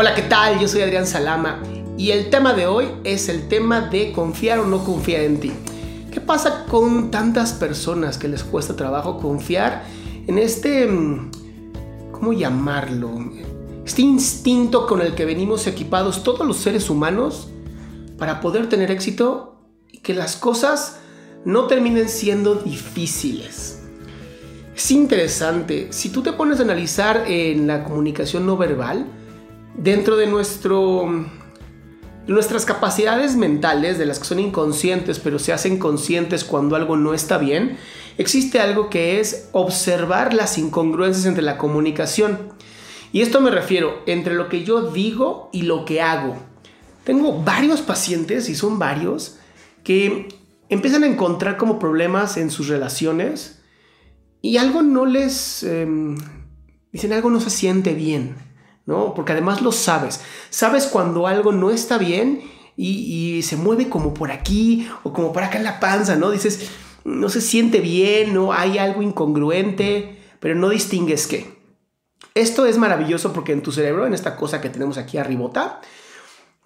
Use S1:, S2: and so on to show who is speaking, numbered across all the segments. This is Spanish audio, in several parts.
S1: Hola, ¿qué tal? Yo soy Adrián Salama y el tema de hoy es el tema de confiar o no confiar en ti. ¿Qué pasa con tantas personas que les cuesta trabajo confiar en este, mm, ¿cómo llamarlo? Este instinto con el que venimos equipados todos los seres humanos para poder tener éxito y que las cosas no terminen siendo difíciles. Es interesante, si tú te pones a analizar en la comunicación no verbal, dentro de nuestro nuestras capacidades mentales, de las que son inconscientes, pero se hacen conscientes cuando algo no está bien, existe algo que es observar las incongruencias entre la comunicación. Y esto me refiero entre lo que yo digo y lo que hago. Tengo varios pacientes, y son varios, que empiezan a encontrar como problemas en sus relaciones y algo no les... Em, dicen algo no se siente bien. ¿No? Porque además lo sabes. Sabes cuando algo no está bien y, se mueve como por aquí o como por acá en la panza, ¿no? Dices, no se siente bien, ¿no? Hay algo incongruente, pero no distingues qué. Esto es maravilloso porque en tu cerebro, en esta cosa que tenemos aquí arribota,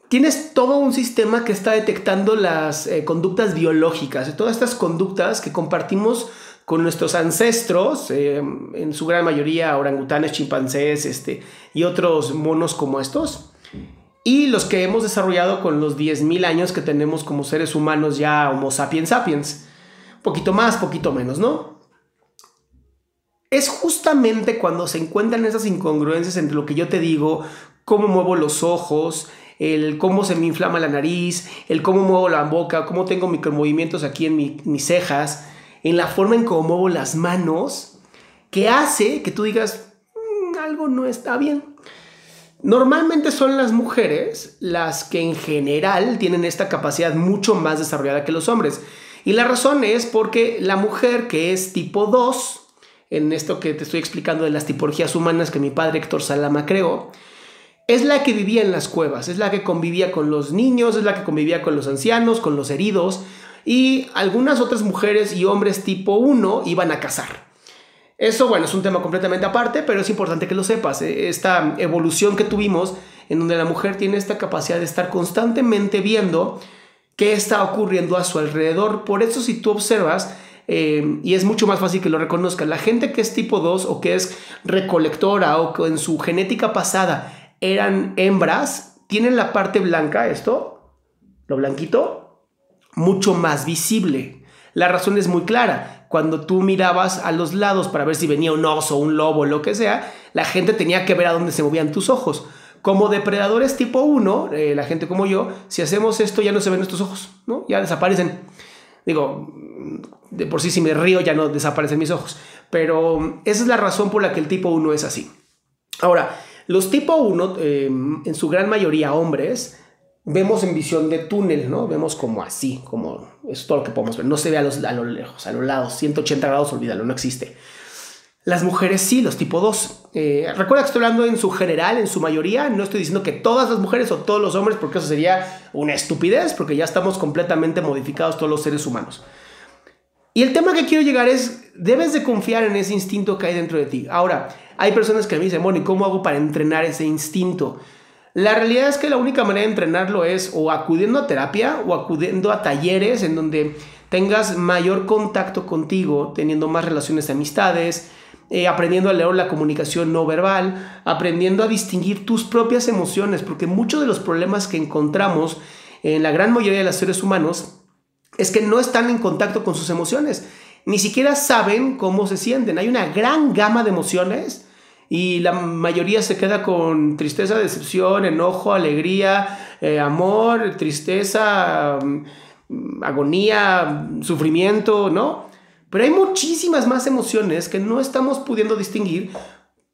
S1: tienes todo un sistema que está detectando las eh, conductas biológicas, todas estas conductas que compartimos con nuestros ancestros, eh, en su gran mayoría orangutanes, chimpancés este, y otros monos como estos, y los que hemos desarrollado con los 10.000 años que tenemos como seres humanos ya Homo sapiens sapiens. Poquito más, poquito menos, ¿no? Es justamente cuando se encuentran esas incongruencias entre lo que yo te digo, cómo muevo los ojos, el cómo se me inflama la nariz, el cómo muevo la boca, cómo tengo micromovimientos aquí en mis cejas, en la forma en cómo muevo las manos, que hace que tú digas, mm, algo no está bien. Normalmente son las mujeres las que en general tienen esta capacidad mucho más desarrollada que los hombres. Y la razón es porque la mujer que es tipo 2, en esto que te estoy explicando de las tipologías humanas que mi padre Héctor Salama creó, es la que vivía en las cuevas, es la que convivía con los niños, es la que convivía con los ancianos, con los heridos, y algunas otras mujeres y hombres tipo 1 iban a cazar. Eso, bueno, es un tema completamente aparte, pero es importante que lo sepas. Eh, esta evolución que tuvimos, en donde la mujer tiene esta capacidad de estar constantemente viendo qué está ocurriendo a su alrededor. Por eso, si tú observas, eh, y es mucho más fácil que lo reconozcas, la gente que es tipo 2 o que es recolectora o que en su genética pasada eran hembras, tienen la parte blanca, esto, lo blanquito, mucho más visible. La razón es muy clara. Cuando tú mirabas a los lados para ver si venía un oso, un lobo, lo que sea, la gente tenía que ver a dónde se movían tus ojos. Como depredadores tipo 1, eh, la gente como yo, si hacemos esto ya no se ven nuestros ojos, ¿no? Ya desaparecen. Digo, de por sí si me río ya no desaparecen mis ojos. Pero esa es la razón por la que el tipo 1 es así. Ahora, los tipo 1, eh, en su gran mayoría hombres, vemos en visión de túnel, ¿no? Vemos como así, como es todo lo que podemos ver. No se ve a, los, a lo lejos, a los lados, 180 grados, olvídalo, no existe. Las mujeres sí, los tipo 2. Eh, recuerda que estoy hablando en su general, en su mayoría. No estoy diciendo que todas las mujeres o todos los hombres, porque eso sería una estupidez, porque ya estamos completamente modificados todos los seres humanos. Y el tema que quiero llegar es, debes de confiar en ese instinto que hay dentro de ti. Ahora, hay personas que me dicen, bueno, ¿y cómo hago para entrenar ese instinto? La realidad es que la única manera de entrenarlo es o acudiendo a terapia o acudiendo a talleres en donde tengas mayor contacto contigo, teniendo más relaciones de amistades, eh, aprendiendo a leer la comunicación no verbal, aprendiendo a distinguir tus propias emociones, porque muchos de los problemas que encontramos en la gran mayoría de los seres humanos es que no están en contacto con sus emociones, ni siquiera saben cómo se sienten. Hay una gran gama de emociones y la mayoría se queda con tristeza, decepción, enojo, alegría, eh, amor, tristeza, mm, agonía, sufrimiento, ¿no? Pero hay muchísimas más emociones que no estamos pudiendo distinguir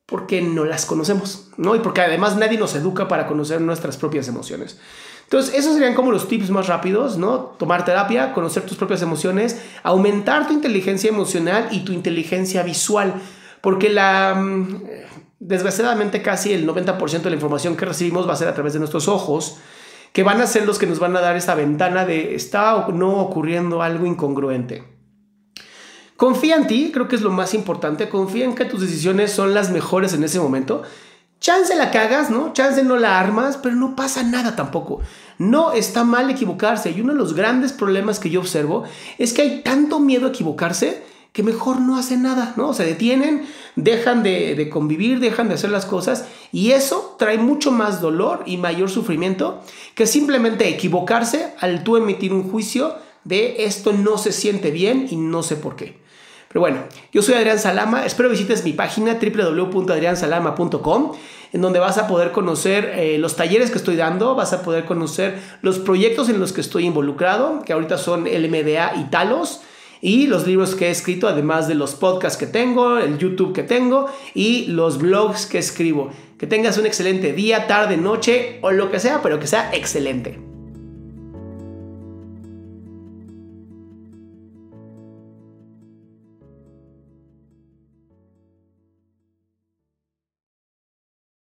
S1: porque no las conocemos, ¿no? Y porque además nadie nos educa para conocer nuestras propias emociones. Entonces, esos serían como los tips más rápidos, ¿no? Tomar terapia, conocer tus propias emociones, aumentar tu inteligencia emocional y tu inteligencia visual. Porque la, mm, desgraciadamente casi el 90% de la información que recibimos va a ser a través de nuestros ojos, que van a ser los que nos van a dar esta ventana de está o no ocurriendo algo incongruente. Confía en ti, creo que es lo más importante, confía en que tus decisiones son las mejores en ese momento. chance la cagas, ¿no? Chance no la armas, pero no pasa nada tampoco. No está mal equivocarse. Y uno de los grandes problemas que yo observo es que hay tanto miedo a equivocarse que mejor no hacen nada, ¿no? Se detienen, dejan de, convivir, dejan de hacer las cosas y eso trae mucho más dolor y mayor sufrimiento que simplemente equivocarse al tú emitir un juicio de esto no se siente bien y no sé por qué. Pero bueno, yo soy Adrián Salama, espero visites mi página www.adriansalama.com en donde vas a poder conocer eh, los talleres que estoy dando, vas a poder conocer los proyectos en los que estoy involucrado, que ahorita son el MDA y Talos, y los libros que he escrito, además de los podcasts que tengo, el YouTube que tengo y los blogs que escribo. Que tengas un excelente día, tarde, noche o lo que sea, pero que sea excelente.